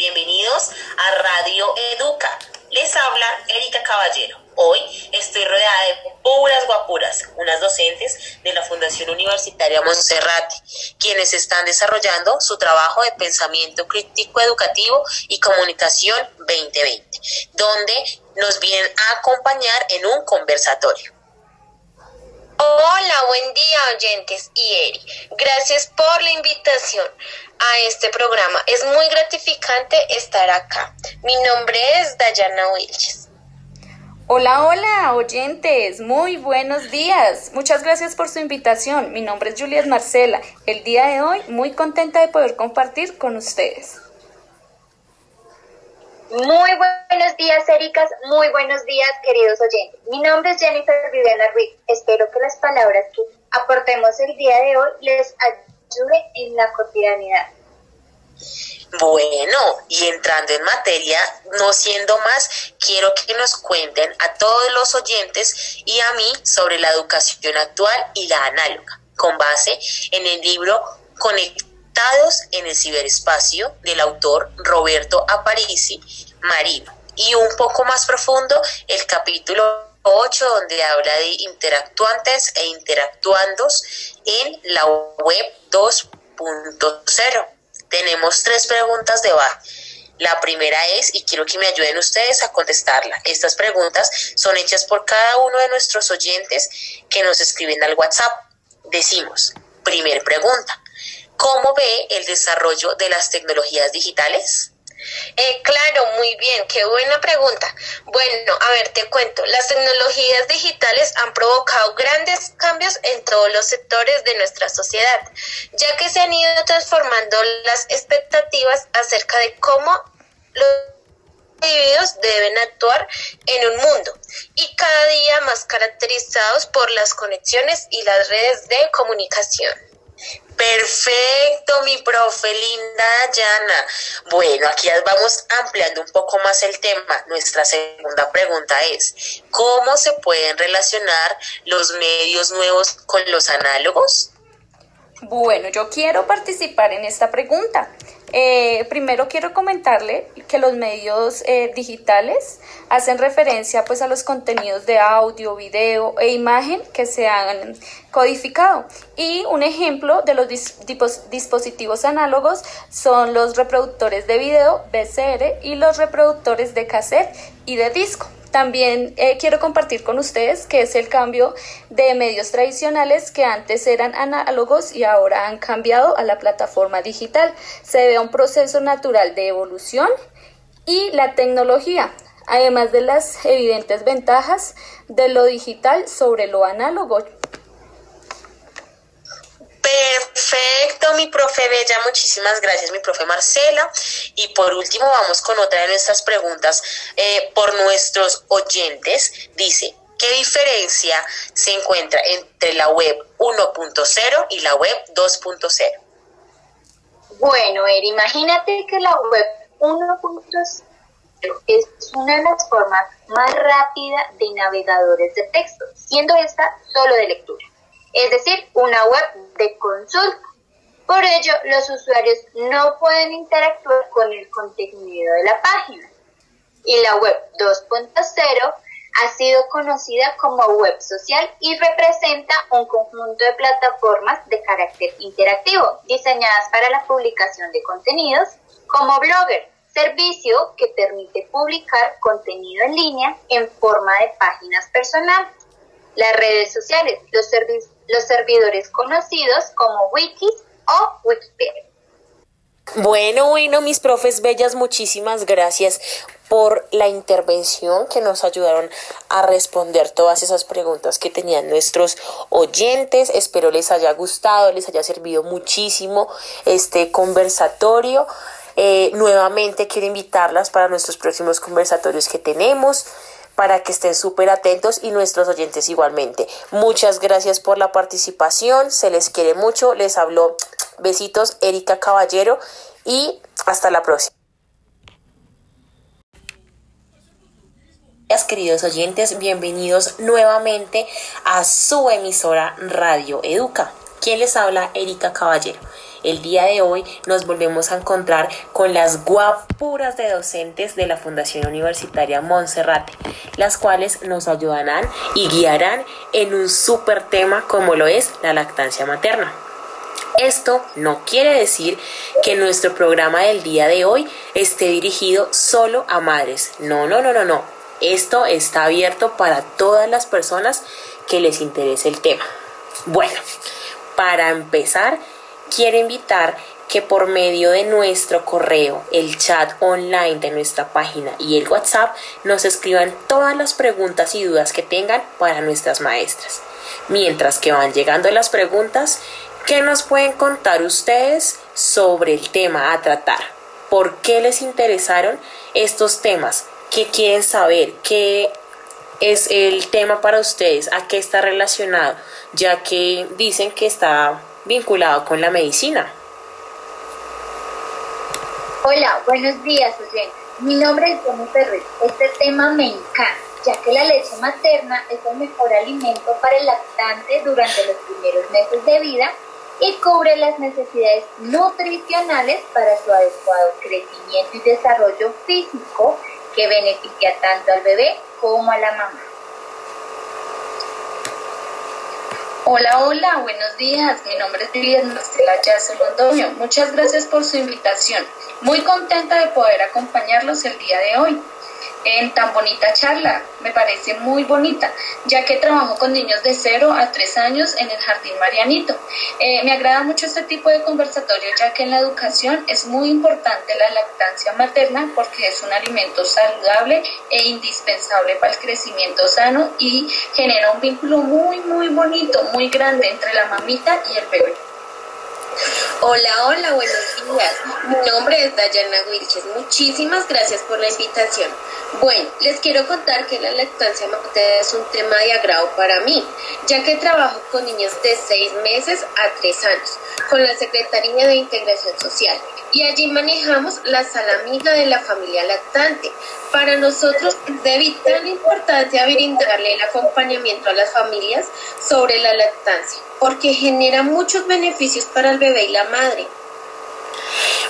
Bienvenidos a Radio Educa. Les habla Erika Caballero. Hoy estoy rodeada de puras guapuras, unas docentes de la Fundación Universitaria Monserrate, quienes están desarrollando su trabajo de pensamiento crítico educativo y comunicación 2020, donde nos vienen a acompañar en un conversatorio. Hola, buen día oyentes y Eri. Gracias por la invitación a este programa. Es muy gratificante estar acá. Mi nombre es Dayana Wilches. Hola, hola, oyentes. Muy buenos días. Muchas gracias por su invitación. Mi nombre es Juliet Marcela. El día de hoy muy contenta de poder compartir con ustedes. Muy buenos días, Ericas. Muy buenos días, queridos oyentes. Mi nombre es Jennifer Viviana Ruiz. Espero que las palabras que aportemos el día de hoy les ayude en la cotidianidad. Bueno, y entrando en materia, no siendo más, quiero que nos cuenten a todos los oyentes y a mí sobre la educación actual y la análoga, con base en el libro En el ciberespacio del autor Roberto Aparici Marino. Y un poco más profundo, el capítulo 8, donde habla de interactuantes e interactuandos en la web 2.0. Tenemos tres preguntas de bar. La primera es, y quiero que me ayuden ustedes a contestarla. Estas preguntas son hechas por cada uno de nuestros oyentes que nos escriben al WhatsApp. Decimos, primer pregunta, ¿Cómo ve el desarrollo de las tecnologías digitales? Eh, claro, muy bien, qué buena pregunta. Bueno, a ver, te cuento, las tecnologías digitales han provocado grandes cambios en todos los sectores de nuestra sociedad, ya que se han ido transformando las expectativas acerca de cómo los individuos deben actuar en un mundo y cada día más caracterizados por las conexiones y las redes de comunicación. Perfecto, mi profe linda Yana. Bueno, aquí vamos ampliando un poco más el tema. Nuestra segunda pregunta es, ¿cómo se pueden relacionar los medios nuevos con los análogos? Bueno, yo quiero participar en esta pregunta. Eh, primero quiero comentarle que los medios eh, digitales hacen referencia pues a los contenidos de audio, video e imagen que se han codificado. Y un ejemplo de los dispositivos análogos son los reproductores de video BCR y los reproductores de cassette y de disco. También eh, quiero compartir con ustedes que es el cambio de medios tradicionales que antes eran análogos y ahora han cambiado a la plataforma digital. Se ve un proceso natural de evolución y la tecnología, además de las evidentes ventajas de lo digital sobre lo análogo. Perfecto, mi profe Bella, muchísimas gracias, mi profe Marcela. Y por último, vamos con otra de nuestras preguntas eh, por nuestros oyentes. Dice, ¿qué diferencia se encuentra entre la web 1.0 y la web 2.0? Bueno, Er, imagínate que la web 1.0 es una de las formas más rápidas de navegadores de texto, siendo esta solo de lectura es decir, una web de consulta. Por ello, los usuarios no pueden interactuar con el contenido de la página. Y la web 2.0 ha sido conocida como web social y representa un conjunto de plataformas de carácter interactivo diseñadas para la publicación de contenidos como Blogger, servicio que permite publicar contenido en línea en forma de páginas personales. Las redes sociales, los, servicios los servidores conocidos como wikis o Wikipedia. Bueno, bueno, mis profes bellas, muchísimas gracias por la intervención que nos ayudaron a responder todas esas preguntas que tenían nuestros oyentes. Espero les haya gustado, les haya servido muchísimo este conversatorio. Eh, nuevamente quiero invitarlas para nuestros próximos conversatorios que tenemos para que estén súper atentos y nuestros oyentes igualmente. Muchas gracias por la participación, se les quiere mucho, les habló besitos Erika Caballero y hasta la próxima. Queridos oyentes, bienvenidos nuevamente a su emisora Radio Educa. ¿Quién les habla? Erika Caballero. El día de hoy nos volvemos a encontrar con las guapuras de docentes de la Fundación Universitaria Monserrate, las cuales nos ayudarán y guiarán en un súper tema como lo es la lactancia materna. Esto no quiere decir que nuestro programa del día de hoy esté dirigido solo a madres. No, no, no, no, no. Esto está abierto para todas las personas que les interese el tema. Bueno, para empezar, quiero invitar que por medio de nuestro correo, el chat online de nuestra página y el WhatsApp nos escriban todas las preguntas y dudas que tengan para nuestras maestras. Mientras que van llegando las preguntas, ¿qué nos pueden contar ustedes sobre el tema a tratar? ¿Por qué les interesaron estos temas? ¿Qué quieren saber? ¿Qué es el tema para ustedes? ¿A qué está relacionado? Ya que dicen que está vinculado con la medicina. Hola, buenos días, José. Mi nombre es Jenny Ferrer. Este tema me encanta, ya que la leche materna es el mejor alimento para el lactante durante los primeros meses de vida y cubre las necesidades nutricionales para su adecuado crecimiento y desarrollo físico que beneficia tanto al bebé como a la mamá. Hola, hola, buenos días. Mi nombre es Lilian Marcela Yace Londoño. Muchas gracias por su invitación. Muy contenta de poder acompañarlos el día de hoy en tan bonita charla. Me parece muy bonita, ya que trabajo con niños de 0 a 3 años en el Jardín Marianito. Eh, me agrada mucho este tipo de conversatorio, ya que en la educación es muy importante la lactancia materna porque es un alimento saludable e indispensable para el crecimiento sano y genera un vínculo muy, muy bonito, muy grande entre la mamita y el bebé. Hola, hola, buenos días. Mi nombre es Dayana Wilches. Muchísimas gracias por la invitación. Bueno, les quiero contar que la lactancia materna es un tema de agrado para mí, ya que trabajo con niños de 6 meses a 3 años, con la Secretaría de Integración Social, y allí manejamos la sala amiga de la familia lactante. Para nosotros es de vital importancia brindarle el acompañamiento a las familias sobre la lactancia, porque genera muchos beneficios para el bebé y la madre.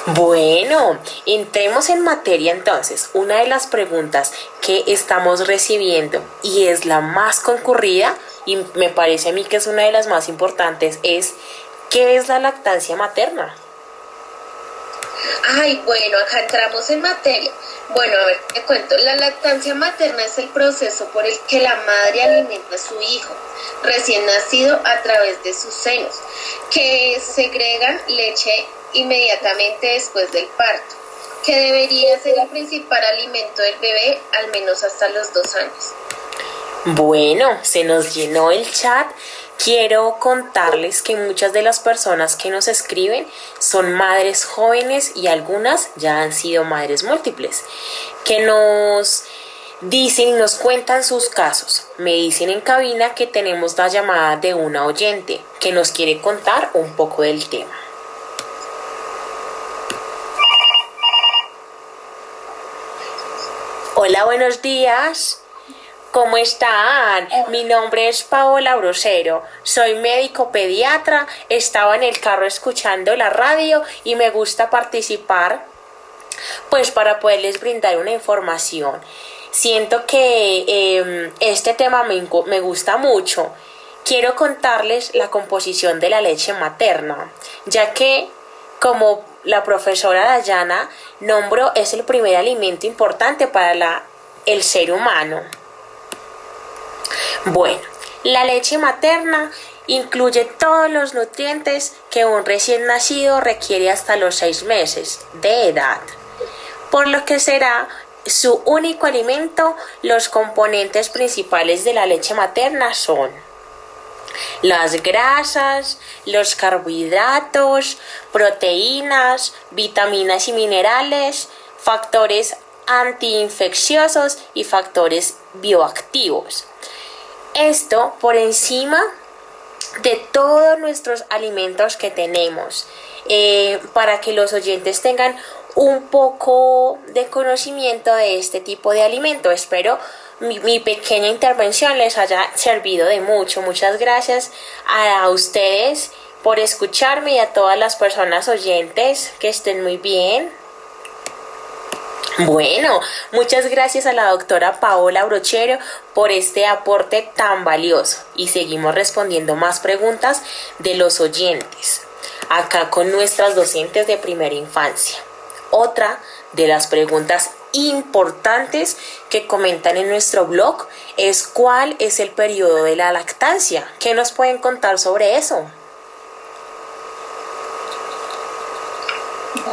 Bueno, entremos en materia entonces. Una de las preguntas que estamos recibiendo y es la más concurrida y me parece a mí que es una de las más importantes es ¿qué es la lactancia materna? Ay, bueno, acá entramos en materia. Bueno, a ver, te cuento. La lactancia materna es el proceso por el que la madre alimenta a su hijo recién nacido a través de sus senos, que segregan leche inmediatamente después del parto, que debería ser el principal alimento del bebé al menos hasta los dos años. Bueno, se nos llenó el chat. Quiero contarles que muchas de las personas que nos escriben son madres jóvenes y algunas ya han sido madres múltiples, que nos dicen y nos cuentan sus casos. Me dicen en cabina que tenemos la llamada de una oyente que nos quiere contar un poco del tema. Hola, buenos días. ¿Cómo están? Mi nombre es Paola Brosero, soy médico pediatra, estaba en el carro escuchando la radio y me gusta participar pues para poderles brindar una información. Siento que em, este tema me, me gusta mucho. Quiero contarles la composición de la leche materna, ya que como la profesora Dayana nombró, es el primer alimento importante para la, el ser humano. Bueno, la leche materna incluye todos los nutrientes que un recién nacido requiere hasta los seis meses de edad, por lo que será su único alimento. Los componentes principales de la leche materna son las grasas, los carbohidratos, proteínas, vitaminas y minerales, factores antiinfecciosos y factores bioactivos. Esto por encima de todos nuestros alimentos que tenemos, eh, para que los oyentes tengan un poco de conocimiento de este tipo de alimento. Espero mi, pequeña intervención les haya servido de mucho. Muchas gracias a, ustedes por escucharme y a todas las personas oyentes que estén muy bien. Bueno, muchas gracias a la doctora Paola Brochero por este aporte tan valioso y seguimos respondiendo más preguntas de los oyentes, acá con nuestras docentes de primera infancia. Otra de las preguntas importantes que comentan en nuestro blog es cuál es el periodo de la lactancia. ¿Qué nos pueden contar sobre eso?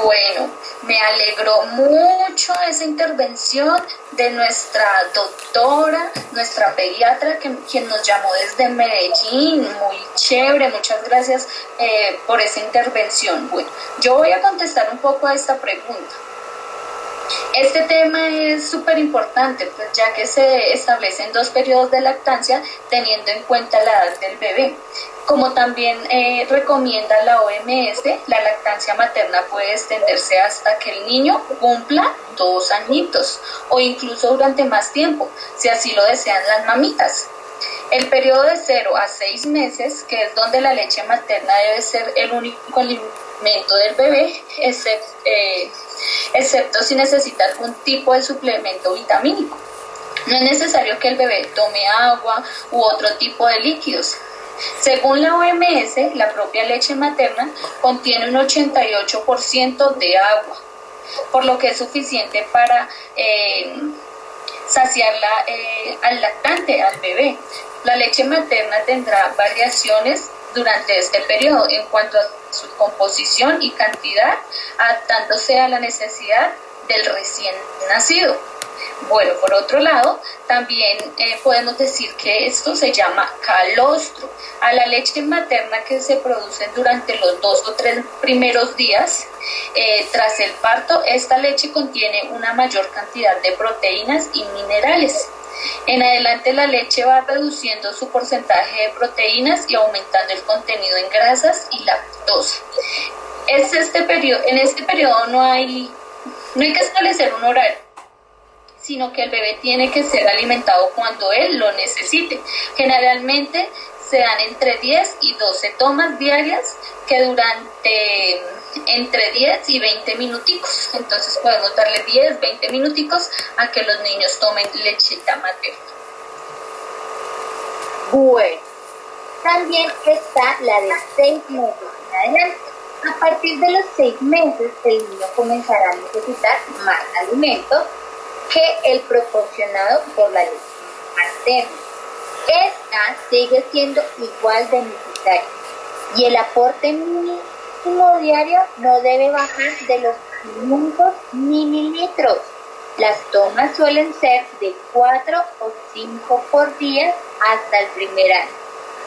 Bueno, me alegró mucho esa intervención de nuestra doctora, nuestra pediatra, que, quien nos llamó desde Medellín. Muy chévere, muchas gracias eh, por esa intervención. Bueno, yo voy a contestar un poco a esta pregunta. Este tema es súper importante, pues ya que se establecen dos periodos de lactancia teniendo en cuenta la edad del bebé. Como también eh, recomienda la OMS, la lactancia materna puede extenderse hasta que el niño cumpla dos añitos o incluso durante más tiempo, si así lo desean las mamitas. El periodo de 0 a 6 meses, que es donde la leche materna debe ser el único alimento del bebé, eh, excepto si necesita algún tipo de suplemento vitamínico. No es necesario que el bebé tome agua u otro tipo de líquidos. Según la OMS, la propia leche materna contiene un 88% de agua, por lo que es suficiente para eh, saciarla eh, al lactante, al bebé. La leche materna tendrá variaciones durante este periodo en cuanto a su composición y cantidad, adaptándose a la necesidad del recién nacido. Bueno, por otro lado, también eh, podemos decir que esto se llama calostro. A la leche materna que se produce durante los dos o tres primeros días eh, tras el parto, esta leche contiene una mayor cantidad de proteínas y minerales. En adelante la leche va reduciendo su porcentaje de proteínas y aumentando el contenido en grasas y lactosa. Es este periodo, en este periodo no hay, no hay que establecer un horario sino que el bebé tiene que ser alimentado cuando él lo necesite. Generalmente se dan entre 10 y 12 tomas diarias que durante entre 10 y 20 minuticos. Entonces podemos darle 10, 20 minuticos a que los niños tomen lechita materna. Bueno, también está la de 6 meses adelante. A partir de los 6 meses el niño comenzará a necesitar más alimentos que el proporcionado por la leche materna. Esta sigue siendo igual de necesaria y el aporte mínimo diario no debe bajar de los 500 mililitros. Las tomas suelen ser de 4 o 5 por día hasta el primer año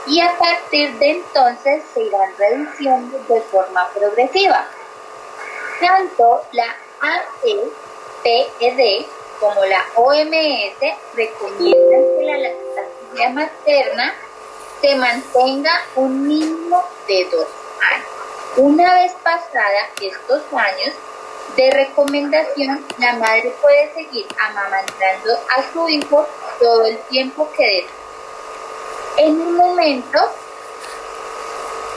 y a partir de entonces se irán reduciendo de forma progresiva. Tanto la AEPED como la OMS recomiendan que la lactancia materna se mantenga un mínimo de dos años. Una vez pasada estos años de recomendación, la madre puede seguir amamantando a su hijo todo el tiempo que desee. En un momento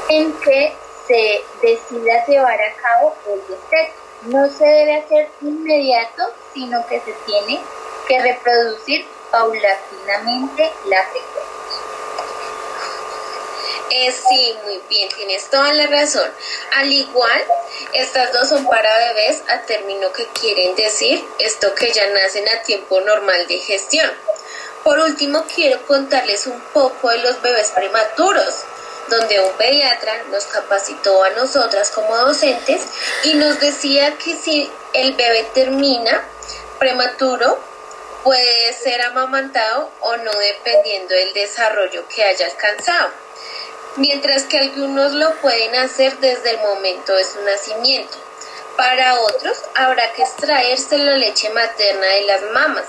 en que se decida llevar a cabo el desteto, no se debe hacer inmediato, sino que se tiene que reproducir paulatinamente la frecuencia. Eh, sí, muy bien, tienes toda la razón. Al igual, estas dos son para bebés a término que quieren decir esto que ya nacen a tiempo normal de gestión. Por último, quiero contarles un poco de los bebés prematuros donde un pediatra nos capacitó a nosotras como docentes y nos decía que si el bebé termina prematuro, puede ser amamantado o no dependiendo del desarrollo que haya alcanzado, mientras que algunos lo pueden hacer desde el momento de su nacimiento. Para otros habrá que extraerse la leche materna de las mamas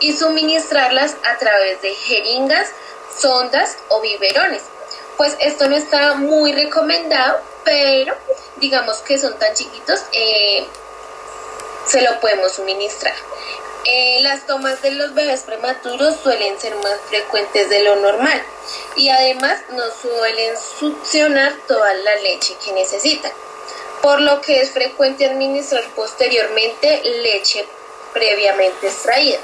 y suministrarlas a través de jeringas, sondas o biberones pues esto no está muy recomendado, pero digamos que son tan chiquitos, eh, se lo podemos suministrar. Eh, las tomas de los bebés prematuros suelen ser más frecuentes de lo normal y además no suelen succionar toda la leche que necesitan, por lo que es frecuente administrar posteriormente leche previamente extraída.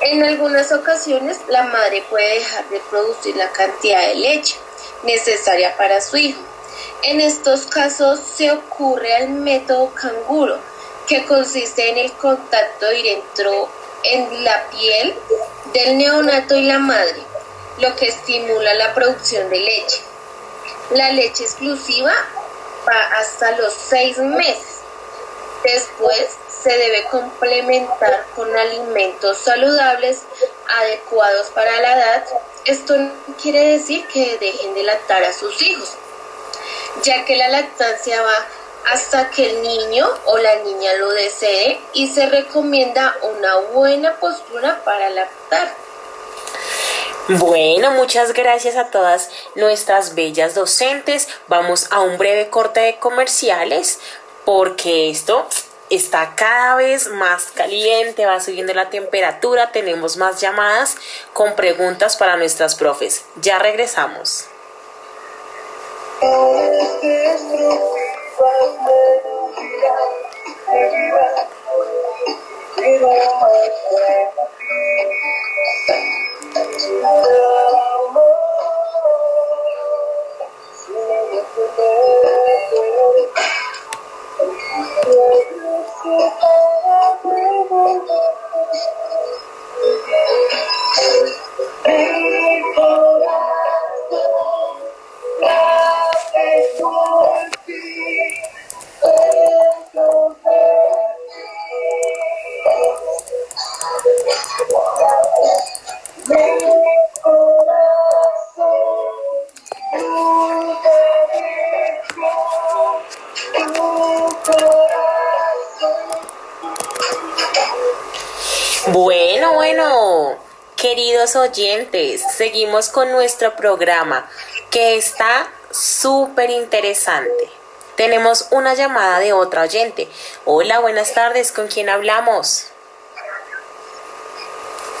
En algunas ocasiones la madre puede dejar de producir la cantidad de leche necesaria para su hijo. En estos casos se ocurre el método canguro, que consiste en el contacto directo en la piel del neonato y la madre, lo que estimula la producción de leche. La leche exclusiva va hasta los seis meses. Después se debe complementar con alimentos saludables adecuados para la edad. Esto no quiere decir que dejen de lactar a sus hijos, ya que la lactancia va hasta que el niño o la niña lo desee y se recomienda una buena postura para lactar. Bueno, muchas gracias a todas nuestras bellas docentes. Vamos a un breve corte de comerciales porque esto está cada vez más caliente, va subiendo la temperatura, tenemos más llamadas con preguntas para nuestras profes. Ya regresamos. Bueno, oyentes, seguimos con nuestro programa que está súper interesante. Tenemos una llamada de otra oyente. Hola, buenas tardes, ¿con quién hablamos?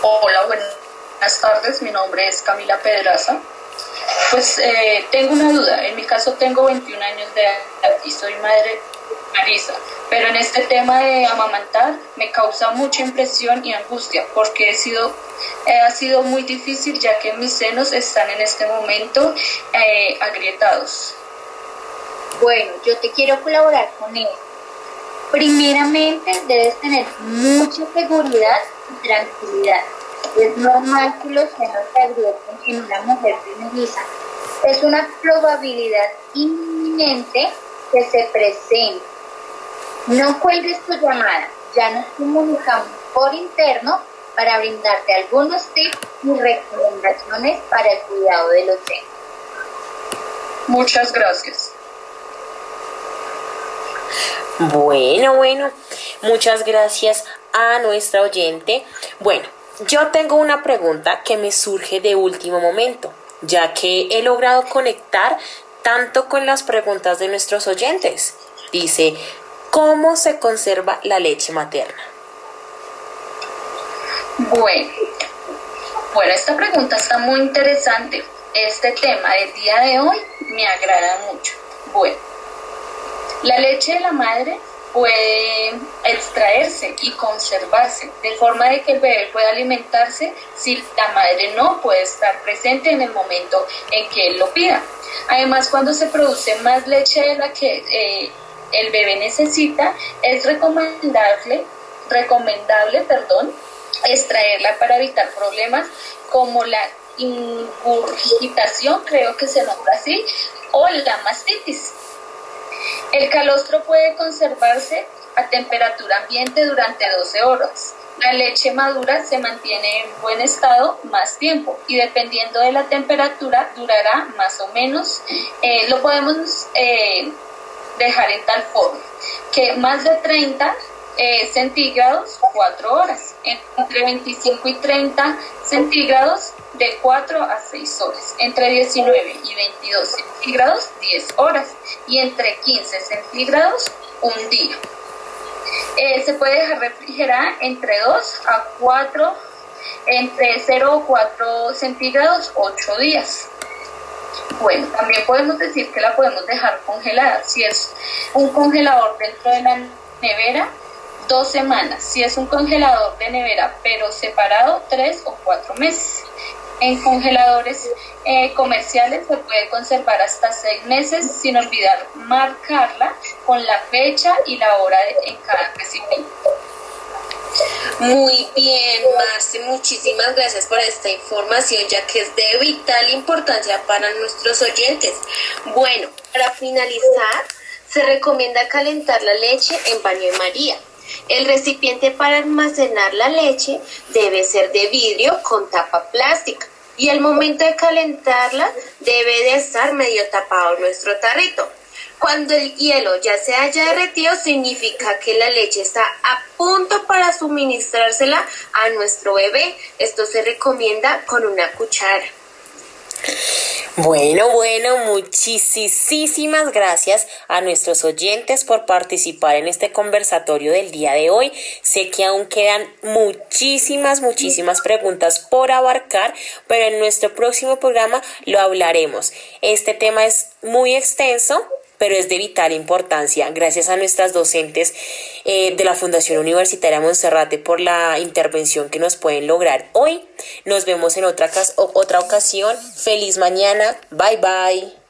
Hola, buenas tardes, mi nombre es Camila Pedraza. Pues eh, tengo una duda, en mi caso tengo 21 años de edad y soy madre Marisa, pero en este tema de amamantar me causa mucha impresión y angustia porque he sido, eh, ha sido muy difícil ya que mis senos están en este momento eh, agrietados. Bueno, yo te quiero colaborar con él. Primeramente debes tener mucha seguridad y tranquilidad. Es normal que los senos se agrieten en una mujer primeriza. Es una probabilidad inminente que se presente. No cuelgues tu llamada, ya nos comunicamos por interno para brindarte algunos tips y recomendaciones para el cuidado de los senos. Muchas gracias. Bueno, bueno, muchas gracias a nuestra oyente. Bueno, yo tengo una pregunta que me surge de último momento, ya que he logrado conectar tanto con las preguntas de nuestros oyentes. Dice, ¿cómo se conserva la leche materna? Bueno, bueno, esta pregunta está muy interesante. Este tema del día de hoy me agrada mucho. Bueno, la leche de la madre puede extraerse y conservarse de forma de que el bebé pueda alimentarse si la madre no puede estar presente en el momento en que él lo pida. Además, cuando se produce más leche de la que eh, el bebé necesita, es recomendable, recomendable perdón, extraerla para evitar problemas como la ingurgitación, creo que se nombra así, o la mastitis. El calostro puede conservarse a temperatura ambiente durante 12 horas. La leche madura se mantiene en buen estado más tiempo y dependiendo de la temperatura durará más o menos, eh, lo podemos eh, dejar en tal forma que más de 30 eh, centígrados 4 horas, entre 25 y 30 centígrados de 4 a 6 horas, entre 19 y 22 centígrados 10 horas y entre 15 centígrados un día. Eh, se puede dejar refrigerar entre 2 a 4, entre 0 o 4 centígrados, 8 días. Bueno, también podemos decir que la podemos dejar congelada. Si es un congelador dentro de la nevera, dos semanas. Si es un congelador de nevera pero separado, tres o cuatro meses. En congeladores eh, comerciales se puede conservar hasta seis meses sin olvidar marcarla con la fecha y la hora en cada recipiente. Muy bien, Marce, muchísimas gracias por esta información, ya que es de vital importancia para nuestros oyentes. Bueno, para finalizar, se recomienda calentar la leche en baño de María. El recipiente para almacenar la leche debe ser de vidrio con tapa plástica y al momento de calentarla debe de estar medio tapado nuestro tarrito. Cuando el hielo ya se haya derretido, significa que la leche está a punto para suministrársela a nuestro bebé. Esto se recomienda con una cuchara. Bueno, bueno, muchísimas gracias a nuestros oyentes por participar en este conversatorio del día de hoy. Sé que aún quedan muchísimas, muchísimas preguntas por abarcar, pero en nuestro próximo programa lo hablaremos. Este tema es muy extenso, pero es de vital importancia. Gracias a nuestras docentes eh, de la Fundación Universitaria Monserrate por la intervención que nos pueden lograr hoy. Nos vemos en otra, otra ocasión. Feliz mañana. Bye bye.